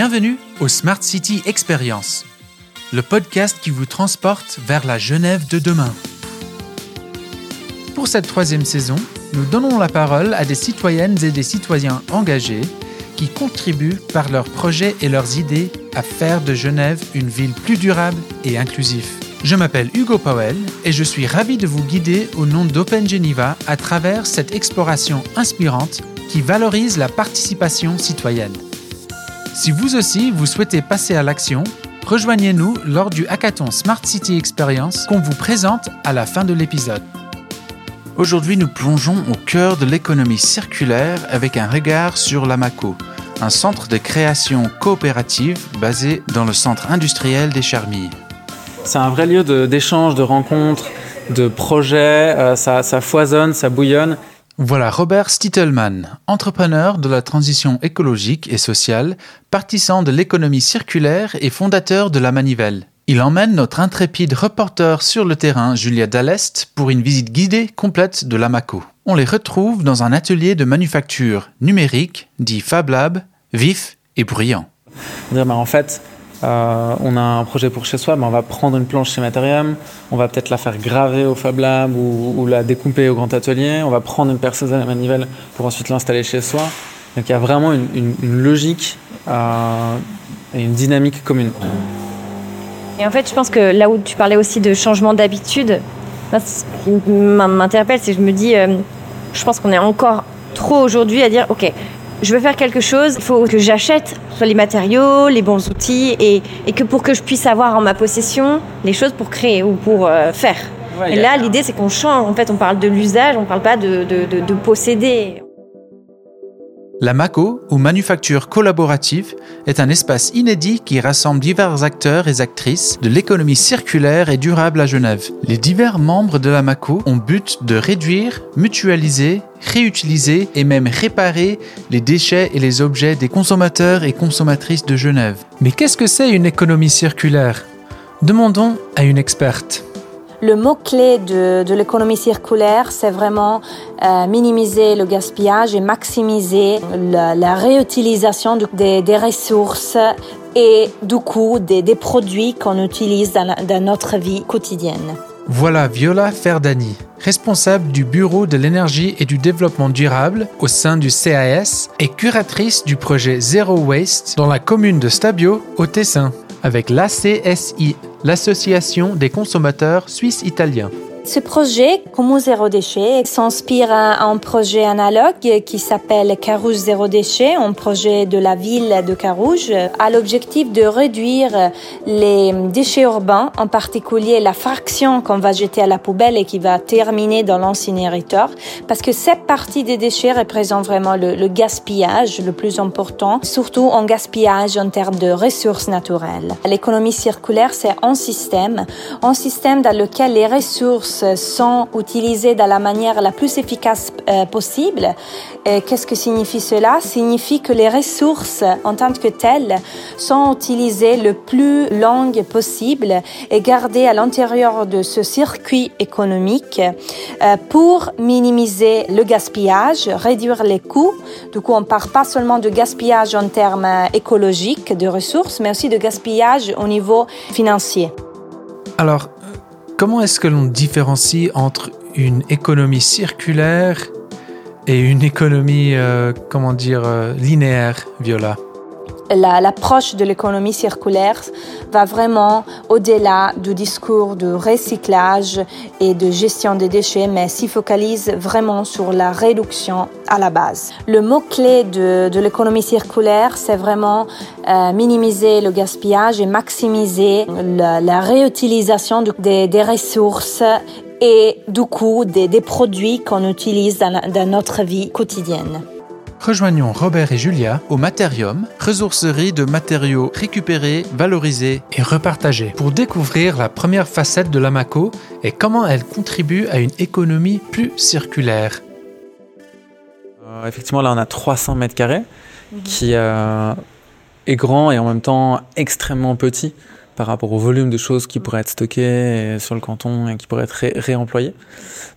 Bienvenue au Smart City Experience, le podcast qui vous transporte vers la Genève de demain. Pour cette troisième saison, nous donnons la parole à des citoyennes et des citoyens engagés qui contribuent par leurs projets et leurs idées à faire de Genève une ville plus durable et inclusive. Je m'appelle Hugo Powell et je suis ravi de vous guider au nom d'Open Geneva à travers cette exploration inspirante qui valorise la participation citoyenne. Si vous aussi vous souhaitez passer à l'action, rejoignez-nous lors du hackathon Smart City Experience qu'on vous présente à la fin de l'épisode. Aujourd'hui, nous plongeons au cœur de l'économie circulaire avec un regard sur l'AMACO, un centre de création coopérative basé dans le centre industriel des Charmilles. C'est un vrai lieu d'échange, de, rencontres, de projets, euh, ça, ça foisonne, ça bouillonne. Voilà Robert Stittelmann, entrepreneur de la transition écologique et sociale, partisan de l'économie circulaire et fondateur de la Manivelle. Il emmène notre intrépide reporter sur le terrain, Julia Dallest, pour une visite guidée complète de l'AMACO. On les retrouve dans un atelier de manufacture numérique, dit Fab Lab, vif et bruyant. en fait, euh, on a un projet pour chez soi, mais on va prendre une planche chez Materium, on va peut-être la faire graver au Fab Lab ou, la découper au grand atelier, on va prendre une perceuse à la manivelle pour ensuite l'installer chez soi. Donc il y a vraiment une, logique euh, et une dynamique commune. Et en fait, je pense que là où tu parlais aussi de changement d'habitude, ce qui m'interpelle, c'est que je me dis, euh, je pense qu'on est encore trop aujourd'hui à dire, ok, je veux faire quelque chose, il faut que j'achète soit les matériaux, les bons outils, et, que pour que je puisse avoir en ma possession les choses pour créer ou pour euh, faire. et là, l'idée, c'est qu'on change. En fait, on parle de l'usage, on ne parle pas de, de posséder. La MACO, ou Manufacture collaborative, est un espace inédit qui rassemble divers acteurs et actrices de l'économie circulaire et durable à Genève. Les divers membres de la MACO ont but de réduire, mutualiser, réutiliser et même réparer les déchets et les objets des consommateurs et consommatrices de Genève. Mais qu'est-ce que c'est une économie circulaire? Demandons à une experte. Le mot-clé de, l'économie circulaire, c'est vraiment euh, minimiser le gaspillage et maximiser la, réutilisation des, ressources et du coup des, produits qu'on utilise dans, dans notre vie quotidienne. Voilà Viola Ferdani, responsable du Bureau de l'énergie et du développement durable au sein du CAS et curatrice du projet Zero Waste dans la commune de Stabio au Tessin avec l'ACSI, l'Association des consommateurs suisses-italiens. Ce projet, Commun Zéro Déchet, s'inspire d'un projet analogue qui s'appelle Carouge Zéro Déchet, un projet de la ville de Carouge, a l'objectif de réduire les déchets urbains, en particulier la fraction qu'on va jeter à la poubelle et qui va terminer dans l'incinérateur, parce que cette partie des déchets représente vraiment le, le gaspillage le plus important, surtout en gaspillage en termes de ressources naturelles. L'économie circulaire, c'est un système, un système dans lequel les ressources sont utilisées de la manière la plus efficace euh, possible. Qu'est-ce que signifie cela? Signifie que les ressources en tant que telles sont utilisées le plus long possible et gardées à l'intérieur de ce circuit économique euh, pour minimiser le gaspillage, réduire les coûts. Du coup, on parle pas seulement de gaspillage en termes écologiques de ressources, mais aussi de gaspillage au niveau financier. Alors, Comment est-ce que l'on différencie entre une économie circulaire et une économie, euh, comment dire, euh, linéaire, Viola? L'approche de l'économie circulaire va vraiment au-delà du discours de recyclage et de gestion des déchets, mais s'y focalise vraiment sur la réduction à la base. Le mot-clé de, de l'économie circulaire, c'est vraiment euh, minimiser le gaspillage et maximiser la, réutilisation des, des ressources et du coup des, des produits qu'on utilise dans, dans notre vie quotidienne. Rejoignons Robert et Julia au Materium, ressourcerie de matériaux récupérés, valorisés et repartagés, pour découvrir la première facette de l'AMACO et comment elle contribue à une économie plus circulaire. Euh, effectivement, là, on a 300 mètres carrés, qui euh, est grand et en même temps extrêmement petit par rapport au volume de choses qui pourraient être stockées sur le canton et qui pourraient être réemployées.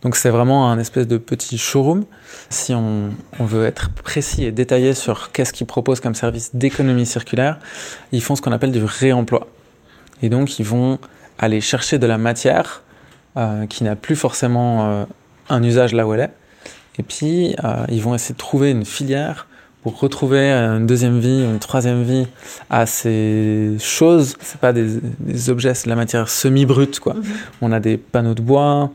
Donc c'est vraiment un espèce de petit showroom. Si on, veut être précis et détaillé sur qu'est-ce qu'ils proposent comme service d'économie circulaire, ils font ce qu'on appelle du réemploi. Et donc ils vont aller chercher de la matière euh, qui n'a plus forcément euh, un usage là où elle est. Et puis euh, ils vont essayer de trouver une filière pour retrouver une deuxième vie, une troisième vie à ces choses. C'est pas des, des objets, c'est de la matière semi-brute quoi. Mhm. On a des panneaux de bois,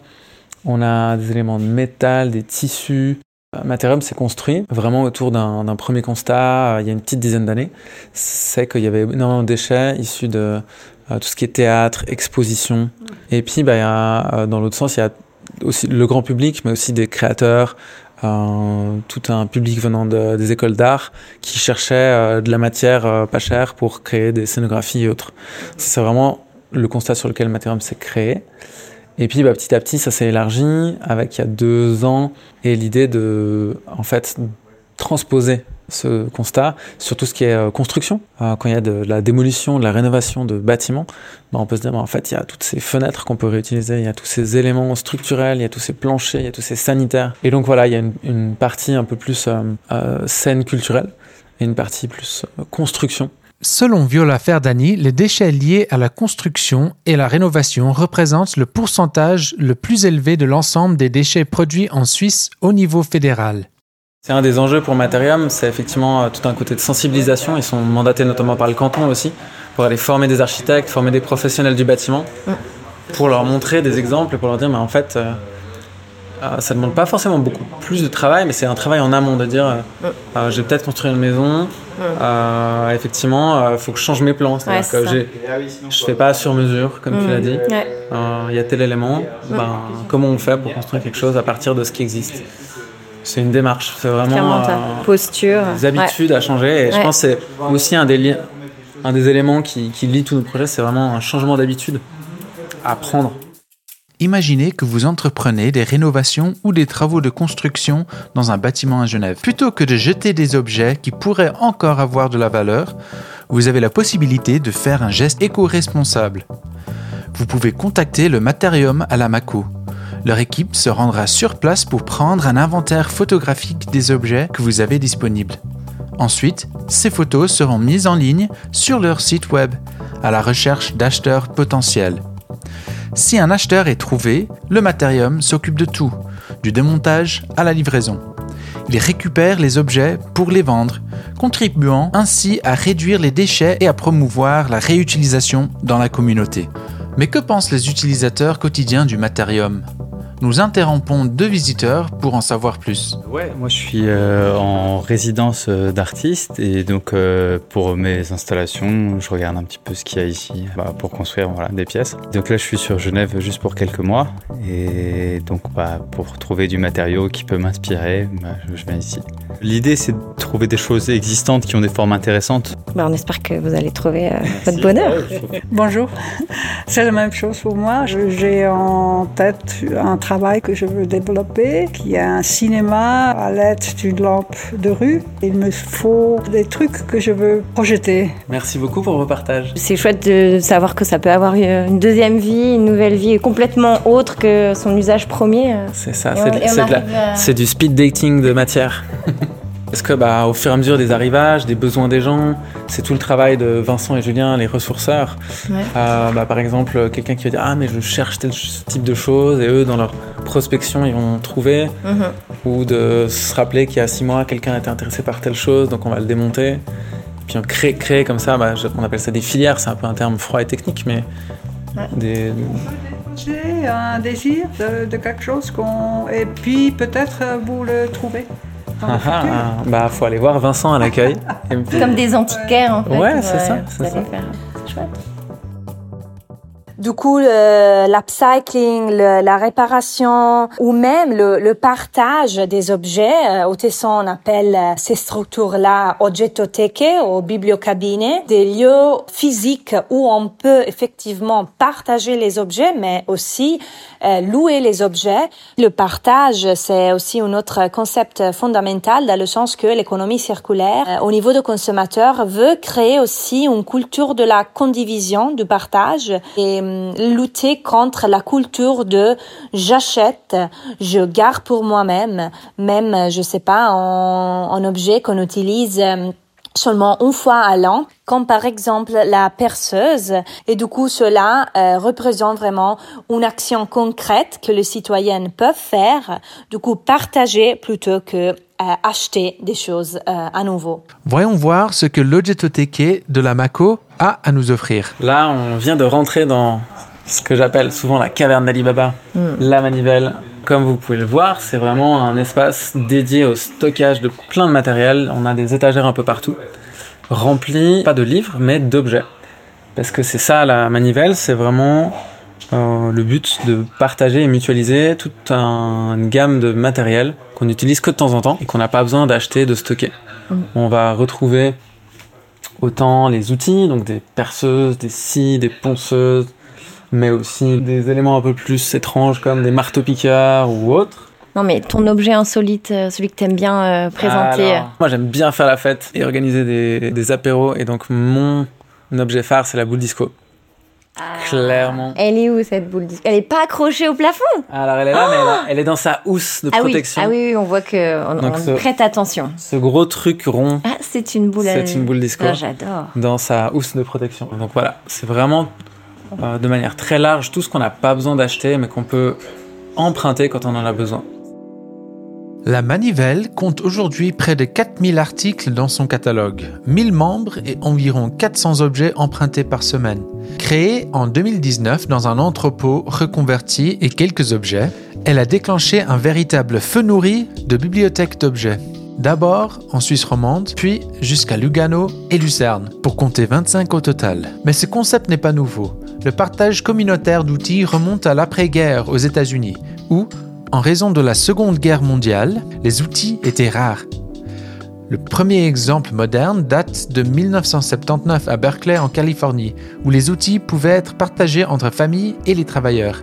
on a des éléments de métal, des tissus. Materium s'est construit vraiment autour d'un premier constat il y a une petite dizaine d'années. C'est qu'il y avait énormément de déchets issus de tout ce qui est théâtre, exposition. Et puis, bah, y a, dans l'autre sens, il y a aussi le grand public, mais aussi des créateurs, euh, tout un public venant de, des écoles d'art qui cherchait euh, de la matière euh, pas chère pour créer des scénographies et autres. C'est vraiment le constat sur lequel Materium s'est créé. Et puis bah, petit à petit, ça s'est élargi avec il y a deux ans et l'idée de, en fait, transposer ce constat sur tout ce qui est euh, construction. Euh, quand il y a de la démolition, de la rénovation de bâtiments, ben on peut se dire, ben en fait, il y a toutes ces fenêtres qu'on peut réutiliser, il y a tous ces éléments structurels, il y a tous ces planchers, il y a tous ces sanitaires. Et donc voilà, il y a une, partie un peu plus euh, euh, scène culturelle et une partie plus construction. Selon Viola Ferdani, les déchets liés à la construction et la rénovation représentent le pourcentage le plus élevé de l'ensemble des déchets produits en Suisse au niveau fédéral. C'est un des enjeux pour Materium, c'est effectivement euh, tout un côté de sensibilisation. Ils sont mandatés notamment par le canton aussi pour aller former des architectes, former des professionnels du bâtiment, pour leur montrer des exemples, pour leur dire, mais en fait, euh, euh, ça ne demande pas forcément beaucoup plus de travail, mais c'est un travail en amont de dire, euh, euh, j'ai peut-être construit une maison, effectivement, il faut que je change mes plans. C'est-à-dire Ouais, que je fais pas sur mesure, comme tu l'as dit. Ouais. Il y a tel élément, ben, comment on fait pour construire quelque chose à partir de ce qui existe? C'est une démarche, c'est vraiment euh, posture. des habitudes à changer. Et je pense que c'est aussi un des, li- un des éléments qui, qui lie tous nos projets, c'est vraiment un changement d'habitude à prendre. Imaginez que vous entreprenez des rénovations ou des travaux de construction dans un bâtiment à Genève. Plutôt que de jeter des objets qui pourraient encore avoir de la valeur, vous avez la possibilité de faire un geste éco-responsable. Vous pouvez contacter le Materium à la Mako. Leur équipe se rendra sur place pour prendre un inventaire photographique des objets que vous avez disponibles. Ensuite, ces photos seront mises en ligne sur leur site web à la recherche d'acheteurs potentiels. Si un acheteur est trouvé, le Materium s'occupe de tout, du démontage à la livraison. Il récupère les objets pour les vendre, contribuant ainsi à réduire les déchets et à promouvoir la réutilisation dans la communauté. Mais que pensent les utilisateurs quotidiens du Materium Nous interrompons deux visiteurs pour en savoir plus. Ouais, moi je suis euh, en résidence euh, d'artiste et donc euh, pour mes installations, je regarde un petit peu ce qu'il y a ici bah, pour construire voilà, des pièces. Donc là je suis sur Genève juste pour quelques mois et donc bah, pour trouver du matériau qui peut m'inspirer, bah, je, viens ici. L'idée c'est de trouver des choses existantes qui ont des formes intéressantes. Bah, on espère que vous allez trouver euh, votre bonheur. Bonjour, c'est la même chose pour moi. J'ai en tête un travail que je veux développer, qui est un cinéma à l'aide d'une lampe de rue. Il me faut des trucs que je veux projeter. Merci beaucoup pour vos partages. C'est chouette de savoir que ça peut avoir une deuxième vie, une nouvelle vie complètement autre que son usage premier. euh. C'est ça, de- de à- c'est du speed dating de matière. Est-ce que bah, au fur et à mesure des arrivages, des besoins des gens, c'est tout le travail de Vincent et Julien, les ressourceurs. Ouais. Euh, bah, par exemple, quelqu'un qui va dire ah mais je cherche tel type de choses et eux dans leur prospection ils vont trouver Mhm. ou de se rappeler qu'il y a six mois quelqu'un était intéressé par telle chose donc on va le démonter. Puis on crée, crée comme ça, bah, on appelle ça des filières, c'est un peu un terme froid et technique mais Ouais. des, J'ai un désir de, de quelque chose qu'on... Et puis peut-être euh, vous le trouvez. Dans le ah, futur. ah, bah faut aller voir Vincent à l'accueil. Comme des antiquaires en fait. Ouais, c'est ça, c'est chouette. Du coup, l'upcycling, la réparation ou même le, le partage des objets, euh, au Tesson on appelle euh, ces structures-là oggettothèque ou bibliocabine, des lieux physiques où on peut effectivement partager les objets, mais aussi louer les objets. Le partage, c'est aussi un autre concept fondamental dans le sens que l'économie circulaire, euh, au niveau de consommateurs, veut créer aussi une culture de la condivision, du partage et hum, lutter contre la culture de j'achète, je garde pour moi-même, même, je sais pas, en objet qu'on utilise hum, seulement une fois à l'an, comme par exemple la perceuse. Et du coup, cela euh, représente vraiment une action concrète que les citoyens peuvent faire, du coup partager plutôt que euh, acheter des choses euh, à nouveau. Voyons voir ce que l'Ogetotheke de la Mako a à nous offrir. Là, on vient de rentrer dans ce que j'appelle souvent la caverne d'Alibaba, la manivelle. Comme vous pouvez le voir, c'est vraiment un espace dédié au stockage de plein de matériel. On a des étagères un peu partout, remplis pas de livres, mais d'objets. Parce que c'est ça la manivelle, c'est vraiment euh, le but de partager et mutualiser toute un- une gamme de matériel qu'on utilise que de temps en temps et qu'on n'a pas besoin d'acheter, de stocker. On va retrouver autant les outils, donc des perceuses, des scies, des ponceuses, mais aussi des éléments un peu plus étranges comme des marteaux-piqueurs ou autres. Non, mais ton objet insolite, euh, celui que t'aimes bien euh, présenter. Alors, moi j'aime bien faire la fête et organiser des, des apéros et donc mon objet phare c'est la boule disco. Clairement. Elle est où cette boule disco? Elle est pas accrochée au plafond? Alors elle est là mais elle, a- elle est dans sa housse de ah oui. protection. ah oui, oui, on voit que on, Donc on ce- prête attention. Ce gros truc rond Ah, c'est une boule. C'est une boule disco. Ah, J'adore. dans sa housse de protection. Donc voilà, c'est vraiment euh, de manière très large tout ce qu'on n'a pas besoin d'acheter mais qu'on peut emprunter quand on en a besoin. La Manivelle compte aujourd'hui près de 4000 articles dans son catalogue, 1000 membres et environ 400 objets empruntés par semaine. Créée en 2019 dans un entrepôt reconverti et quelques objets, elle a déclenché un véritable feu nourri de bibliothèques d'objets. D'abord en Suisse romande, puis jusqu'à Lugano et Lucerne, pour compter 25 au total. Mais ce concept n'est pas nouveau. Le partage communautaire d'outils remonte à l'après-guerre aux États-Unis, où, en raison de la Seconde Guerre mondiale, les outils étaient rares. Le premier exemple moderne date de 1979 à Berkeley en Californie, où les outils pouvaient être partagés entre familles et les travailleurs.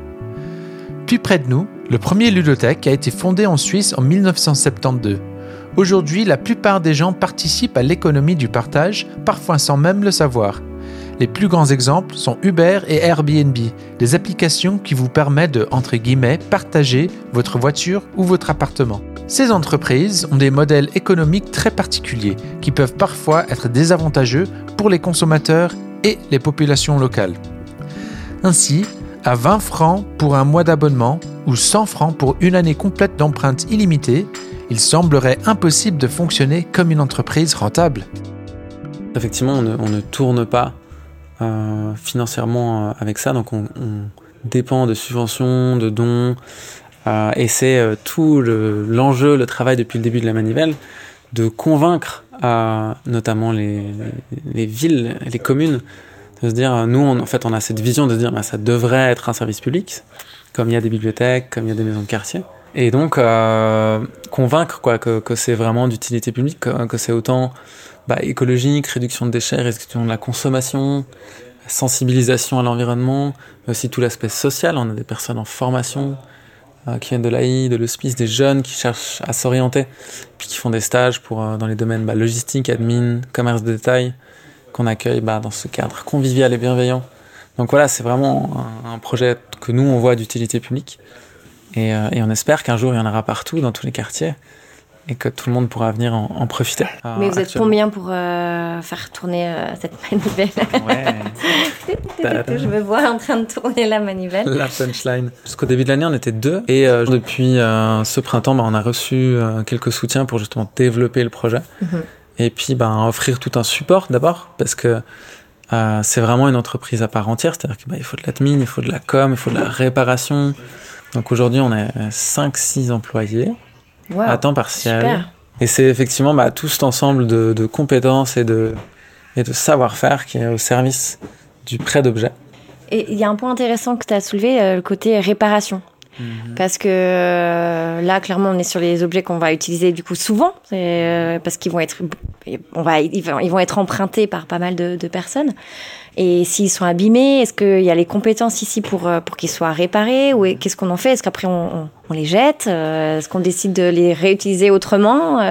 Plus près de nous, le premier ludothèque a été fondé en Suisse en 1972. Aujourd'hui, la plupart des gens participent à l'économie du partage, parfois sans même le savoir. Les plus grands exemples sont Uber et Airbnb, des applications qui vous permettent de, partager votre voiture ou votre appartement. Ces entreprises ont des modèles économiques très particuliers qui peuvent parfois être désavantageux pour les consommateurs et les populations locales. Ainsi, à 20 francs pour un mois d'abonnement ou 100 francs pour une année complète d'empreintes illimitées, il semblerait impossible de fonctionner comme une entreprise rentable. Effectivement, on ne tourne pas euh, financièrement euh, avec ça, donc on, dépend de subventions, de dons, euh, et c'est tout le- l'enjeu, le, travail depuis le début de la manivelle, de convaincre notamment les, les villes, les communes, de se dire, nous, en fait, on a cette vision de dire, bah, ça devrait être un service public, comme il y a des bibliothèques, comme il y a des maisons de quartier. Et donc, convaincre quoi, que, c'est vraiment d'utilité publique, que, que c'est autant bah, écologique, réduction de déchets, réduction de la consommation, sensibilisation à l'environnement, mais aussi tout l'aspect social. On a des personnes en formation euh, qui viennent de l'AI, de l'hospice, des jeunes qui cherchent à s'orienter, puis qui font des stages pour, euh, dans les domaines bah, logistique, admin, commerce de détail, qu'on accueille bah, dans ce cadre convivial et bienveillant. Donc voilà, c'est vraiment un, projet que nous, on voit d'utilité publique. Euh, et on espère qu'un jour, il y en aura partout, dans tous les quartiers, et que tout le monde pourra venir en, en profiter. Mais vous êtes combien pour euh, faire tourner euh, cette manivelle? Ouais. Je me vois en train de tourner la manivelle. La punchline. Jusqu'au début de l'année, on était deux. Et euh, depuis ce printemps, bah, on a reçu quelques soutiens pour justement développer le projet. Mhm. Et puis bah, offrir tout un support d'abord, parce que c'est vraiment une entreprise à part entière. C'est-à-dire qu'il bah, faut de l'admin, il faut de la com, il faut de la réparation. Donc aujourd'hui, on est 5-6 employés Wow, à temps partiel. super. Et c'est effectivement bah, tout cet ensemble de, de compétences et de, et de savoir-faire qui est au service du prêt d'objets. Et il y a un point intéressant que tu as soulevé, euh, le côté réparation. Mhm. Parce que euh, là, clairement, on est sur les objets qu'on va utiliser du coup souvent, euh, parce qu'ils vont être, on va, ils vont, être empruntés par pas mal de, personnes. Et s'ils sont abîmés, est-ce qu'il y a les compétences ici pour, euh, pour qu'ils soient réparés ou qu'est-ce qu'on en fait? Est-ce qu'après on, on, les jette? Est-ce qu'on décide de les réutiliser autrement?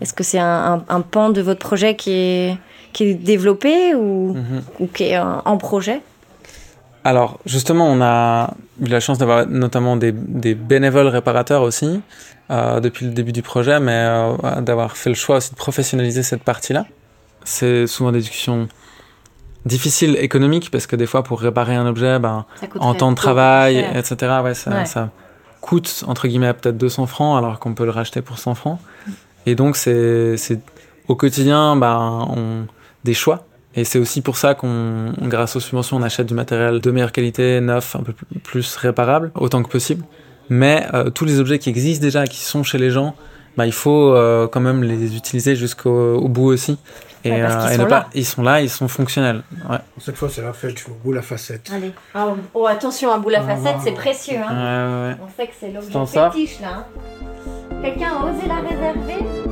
Est-ce que c'est un, un, pan de votre projet qui est, qui est développé ou, mhm. ou qui est en projet? Alors, justement, on a eu la chance d'avoir notamment des, bénévoles réparateurs aussi euh, depuis le début du projet, mais euh, d'avoir fait le choix aussi de professionnaliser cette partie-là. C'est souvent des discussions difficiles économiques parce que des fois, pour réparer un objet, ben, en temps de travail, etc., ouais, ça, ça, coûte entre guillemets peut-être 200 francs alors qu'on peut le racheter pour 100 francs. Et donc, c'est au quotidien, ben, on, des choix et c'est aussi pour ça qu'on, grâce aux subventions, on achète du matériel de meilleure qualité, neuf, un peu plus réparable, autant que possible. Mais euh, tous les objets qui existent déjà, qui sont chez les gens, bah, il faut euh, quand même les utiliser jusqu'au bout aussi. Et, euh, ils, sont pas, ils sont là, ils sont fonctionnels. Ouais. Cette fois, c'est la fête, au bout la facette. Allez. Ah, oh, attention, un bout la facette, c'est précieux. Hein. On sait que c'est l'objet fétiche là. Hein. Quelqu'un a osé la réserver?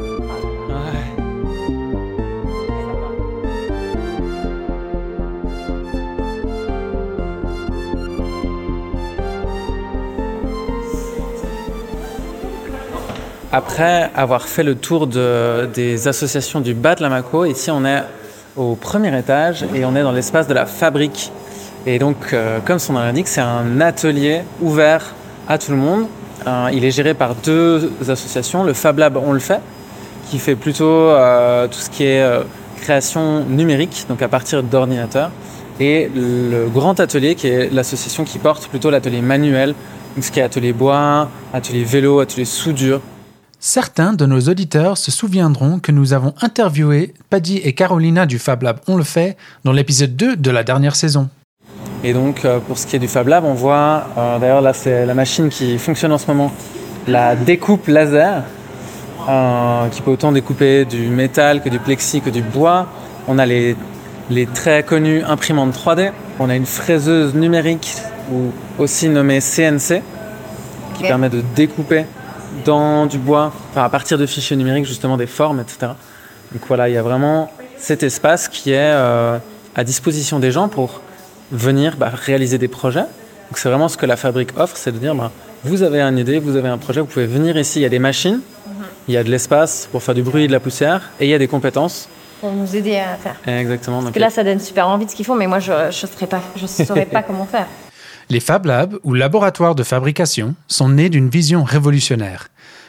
Après avoir fait le tour de, des associations du bas de la Maco, ici on est au premier étage et on est dans l'espace de la fabrique. Et donc, euh, comme son nom l'indique, c'est un atelier ouvert à tout le monde. Euh, il est géré par deux associations, le Fab Lab On le fait, qui fait plutôt euh, tout ce qui est création numérique, donc à partir d'ordinateurs, et le Grand Atelier, qui est l'association qui porte plutôt l'atelier manuel, tout ce qui est atelier bois, atelier vélo, atelier soudure, Certains de nos auditeurs se souviendront que nous avons interviewé Paddy et Carolina du Fab Lab On le fait dans l'épisode 2 de la dernière saison. Et donc euh, pour ce qui est du Fab Lab, on voit, euh, d'ailleurs là c'est la machine qui fonctionne en ce moment, la découpe laser, euh, qui peut autant découper du métal que du plexi que du bois. On a les, les très connues imprimantes 3D. On a une fraiseuse numérique, ou aussi nommée CNC, qui permet de découper dans du bois, enfin à partir de fichiers numériques justement des formes, etc. Donc voilà, il y a vraiment cet espace qui est euh, à disposition des gens pour venir bah, réaliser des projets. Donc c'est vraiment ce que la fabrique offre, c'est de dire bah, vous avez une idée, vous avez un projet, vous pouvez venir ici, il y a des machines, mhm. il y a de l'espace pour faire du bruit et de la poussière, et il y a des compétences. Pour nous aider à faire. Exactement. Parce que là, ça donne super envie de ce qu'ils font, mais moi, je ne pas, je saurais pas comment faire. Les Fab Labs, ou laboratoires de fabrication, sont nés d'une vision révolutionnaire.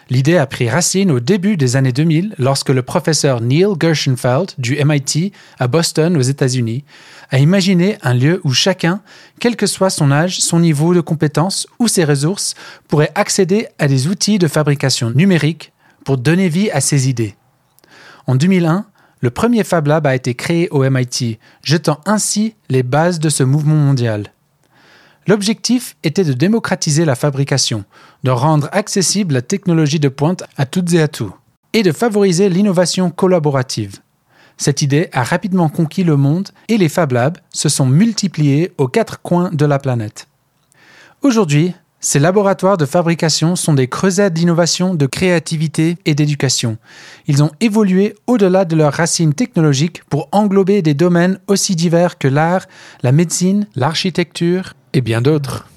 L'idée a pris racine au début des années 2000 lorsque le professeur Neil Gershenfeld du MIT à Boston aux États-Unis a imaginé un lieu où chacun, quel que soit son âge, son niveau de compétence ou ses ressources, pourrait accéder à des outils de fabrication numérique pour donner vie à ses idées. En 2001, le premier Fab Lab a été créé au MIT, jetant ainsi les bases de ce mouvement mondial. L'objectif était de démocratiser la fabrication, de rendre accessible la technologie de pointe à toutes et à tous, et de favoriser l'innovation collaborative. Cette idée a rapidement conquis le monde et les Fab Labs se sont multipliés aux quatre coins de la planète. Aujourd'hui, ces laboratoires de fabrication sont des creusets d'innovation, de créativité et d'éducation. Ils ont évolué au-delà de leurs racines technologiques pour englober des domaines aussi divers que l'art, la médecine, l'architecture, et bien d'autres.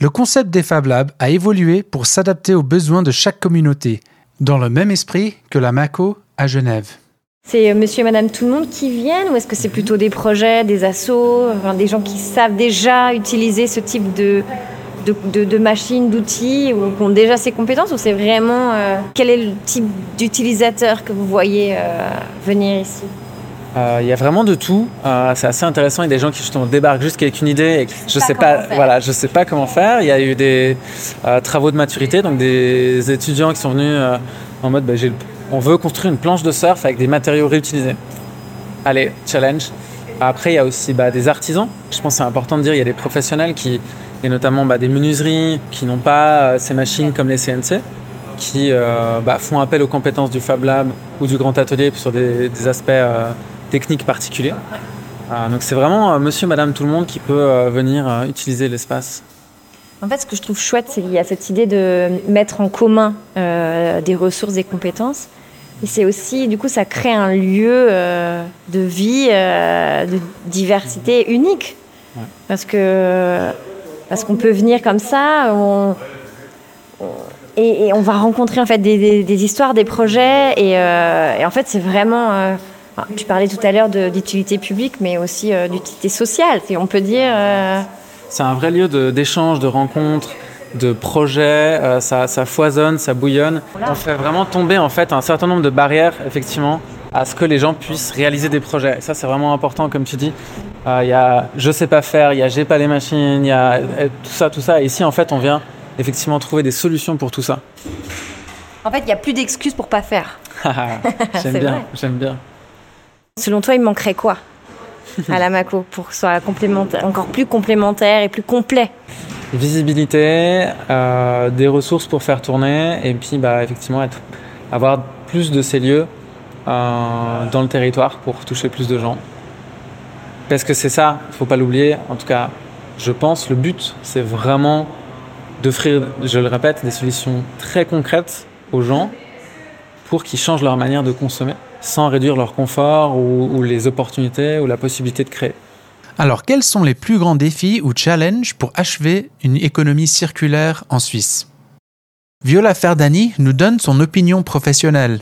Le concept des Fab Labs a évolué pour s'adapter aux besoins de chaque communauté, dans le même esprit que la MACO à Genève. C'est euh, monsieur et madame tout le monde qui viennent ou est-ce que c'est plutôt des projets, des assos, des gens qui savent déjà utiliser ce type de, de, machines, d'outils ou qui ont déjà ces compétences ou c'est vraiment euh, quel est le type d'utilisateur que vous voyez euh, venir ici? Euh, il y a vraiment de tout. Euh, c'est assez intéressant. Il y a des gens qui justement débarquent juste avec une idée et je sais pas, voilà, je sais pas comment faire. Il y a eu des euh, travaux de maturité, donc des étudiants qui sont venus en mode, bah, on veut construire une planche de surf avec des matériaux réutilisés. Allez, challenge. Après, il y a aussi bah, des artisans. Je pense que c'est important de dire, il y a des professionnels qui, et notamment bah, des menuiseries qui n'ont pas ces machines comme les CNC, qui bah, font appel aux compétences du Fab Lab ou du Grand Atelier sur des, des aspects technique particulier. Euh, donc c'est vraiment euh, monsieur, madame, tout le monde qui peut euh, venir utiliser l'espace. En fait, ce que je trouve chouette, c'est qu'il y a cette idée de mettre en commun euh, des ressources et compétences. Et c'est aussi, du coup, ça crée un lieu euh, de vie, euh, de diversité unique. Ouais. Parce que parce qu'on peut venir comme ça, on, on- et, et on va rencontrer en fait des, des- des histoires, des projets, et, euh, et en fait, c'est vraiment. euh, tu parlais tout à l'heure de- d'utilité publique, mais aussi euh, d'utilité sociale. Et on peut dire. euh, C'est un vrai lieu de- d'échange, de, de projets. euh, ça, ça foisonne, ça bouillonne. On fait vraiment tomber en fait un certain nombre de barrières, effectivement, à ce que les gens puissent réaliser des projets. Et ça, c'est vraiment important, comme tu dis. Euh, Il y a je sais pas faire, il y a j'ai pas les machines, il y a euh, tout ça, tout ça. Et ici, en fait, on vient effectivement trouver des solutions pour tout ça. En fait, il n'y a plus d'excuses pour pas faire. C'est j'aime bien, j'aime bien. Selon toi, il manquerait quoi à la Mako pour que ce soit complémentaire, encore plus complémentaire et plus complet? Visibilité, euh, des ressources pour faire tourner, et puis bah, effectivement être, avoir plus de ces lieux euh, dans le territoire pour toucher plus de gens. Parce que c'est ça, il faut pas l'oublier. En tout cas, je pense le but, c'est vraiment d'offrir, je le répète, des solutions très concrètes aux gens pour qu'ils changent leur manière de consommer sans réduire leur confort ou, ou les opportunités ou la possibilité de créer. Alors, quels sont les plus grands défis ou challenges pour achever une économie circulaire en Suisse? Viola Ferdani nous donne son opinion professionnelle.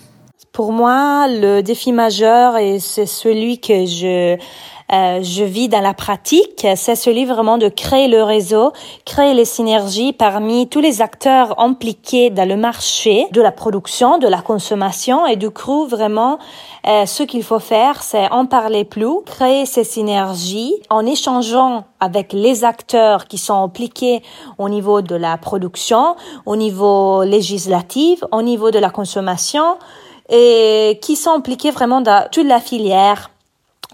Pour moi, le défi majeur, et c'est celui que je, euh, je vis dans la pratique, c'est celui vraiment de créer le réseau, créer les synergies parmi tous les acteurs impliqués dans le marché de la production, de la consommation. Et du coup, vraiment, euh, ce qu'il faut faire, c'est en parler plus, créer ces synergies en échangeant avec les acteurs qui sont impliqués au niveau de la production, au niveau législatif, au niveau de la consommation et qui sont impliqués vraiment dans toute la filière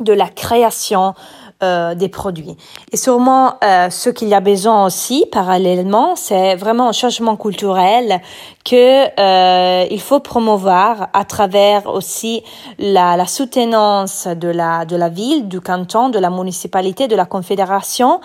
de la création euh, des produits. Et sûrement, euh, ce qu'il y a besoin aussi, parallèlement, c'est vraiment un changement culturel que euh, il faut promouvoir à travers aussi la, la soutenance de la de la ville, du canton, de la municipalité, de la confédération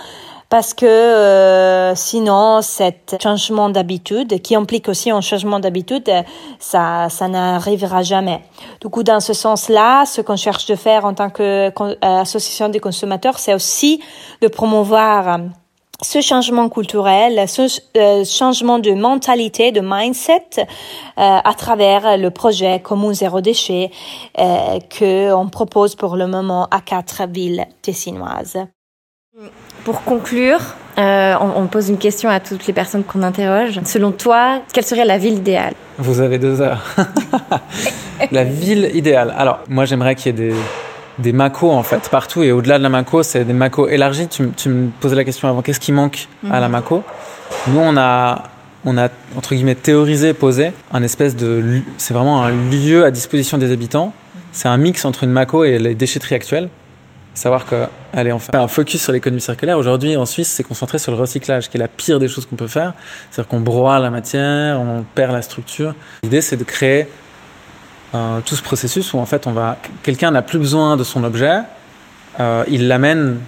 parce que euh, sinon cet changement d'habitude qui implique aussi un changement d'habitude euh, ça ça n'arrivera jamais du coup dans ce sens-là ce qu'on cherche de faire en tant con- euh, des consommateurs c'est aussi de promouvoir euh, ce changement culturel, ce euh, changement de mentalité, de mindset, euh, à travers le projet Commun Zéro Déchet euh, que on propose pour le moment à quatre villes tessinoises. Pour conclure, euh, on, on pose une question à toutes les personnes qu'on interroge. Selon toi, quelle serait la ville idéale? Vous avez deux heures. la ville idéale. Alors, moi, j'aimerais qu'il y ait des, des macos, en fait, partout. Et au-delà de la maco, c'est des macos élargis. Tu, me posais la question avant, qu'est-ce qui manque à la maco? Nous, on a, on a, entre guillemets, théorisé, posé un espèce de... C'est vraiment un lieu à disposition des habitants. C'est un mix entre une maco et les déchetteries actuelles. Savoir que, allez, on fait un focus sur l'économie circulaire. Aujourd'hui, en Suisse, c'est concentré sur le recyclage, qui est la pire des choses qu'on peut faire. C'est-à-dire qu'on broie la matière, on perd la structure. L'idée, c'est de créer euh, tout ce processus où, en fait, on va, quelqu'un n'a plus besoin de son objet, euh, il l'amène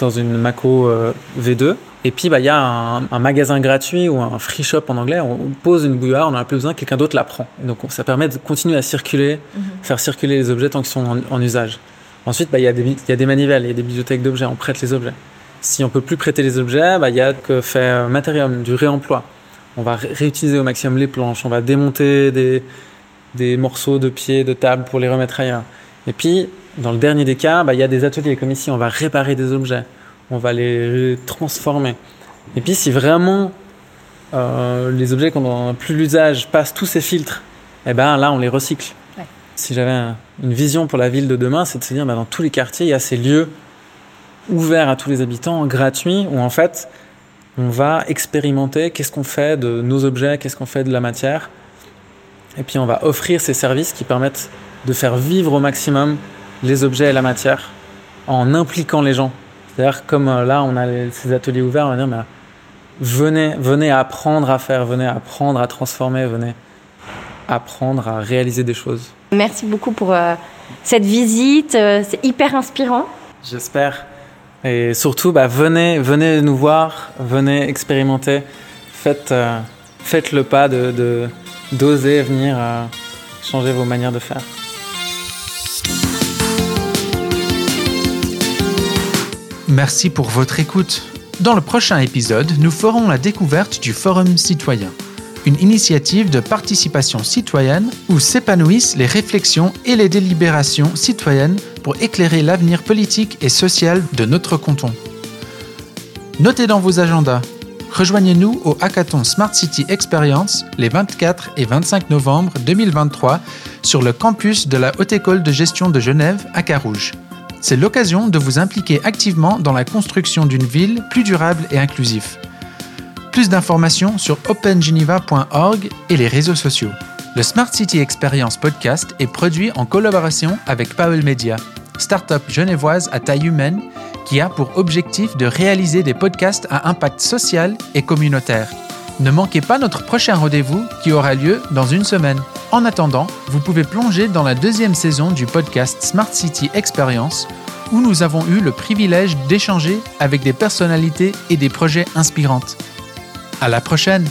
dans une Mako euh, V2, et puis, bah, il y a un, un magasin gratuit ou un free shop en anglais, on, on pose une bouilloire, on n'a plus besoin, quelqu'un d'autre la prend. Et donc, on- ça permet de continuer à circuler, faire circuler les objets tant qu'ils sont en, en usage. Ensuite, bah, il y, a des bi- il y a des manivelles, il y a des bibliothèques d'objets, on prête les objets. Si on peut plus prêter les objets, bah, il y a que faire matériel, du réemploi. On va ré- réutiliser au maximum les planches, on va démonter des, des morceaux de pieds, de table pour les remettre ailleurs. Et puis, dans le dernier des cas, bah, il y a des ateliers comme ici, on va réparer des objets, on va les transformer. Et puis, si vraiment euh, les objets qu'on n'en a plus l'usage passent tous ces filtres, eh ben là, on les recycle. Ouais. Si j'avais un- une vision pour la ville de demain, c'est de se dire, bah, dans tous les quartiers, il y a ces lieux ouverts à tous les habitants, gratuits, où en fait, on va expérimenter qu'est-ce qu'on fait de nos objets, qu'est-ce qu'on fait de la matière. Et puis on va offrir ces services qui permettent de faire vivre au maximum les objets et la matière en impliquant les gens. C'est-à-dire comme euh, là on a ces ateliers ouverts, on va dire bah, venez, venez apprendre à faire, venez apprendre à transformer, venez apprendre à réaliser des choses. Merci beaucoup pour euh, cette visite. euh, c'est hyper inspirant. J'espère Et surtout, bah, venez, venez nous voir, venez expérimenter, faites, euh, faites le pas de, de- d'oser venir euh, changer vos manières de faire. Merci pour votre écoute. Dans le prochain épisode, nous ferons la découverte du Forum citoyen, une initiative de participation citoyenne où s'épanouissent les réflexions et les délibérations citoyennes pour éclairer l'avenir politique et social de notre canton. Notez dans vos agendas. Rejoignez-nous au Hackathon Smart City Experience les 24 et 25 novembre 2023 sur le campus de la Haute École de gestion de Genève à Carouge. C'est l'occasion de vous impliquer activement dans la construction d'une ville plus durable et inclusive. Plus d'informations sur opengeneva.org et les réseaux sociaux. Le Smart City Experience podcast est produit en collaboration avec Powell Media, start-up genevoise à taille humaine qui a pour objectif de réaliser des podcasts à impact social et communautaire. Ne manquez pas notre prochain rendez-vous qui aura lieu dans une semaine. En attendant, vous pouvez plonger dans la deuxième saison du podcast Smart City Experience où nous avons eu le privilège d'échanger avec des personnalités et des projets inspirantes. À la prochaine!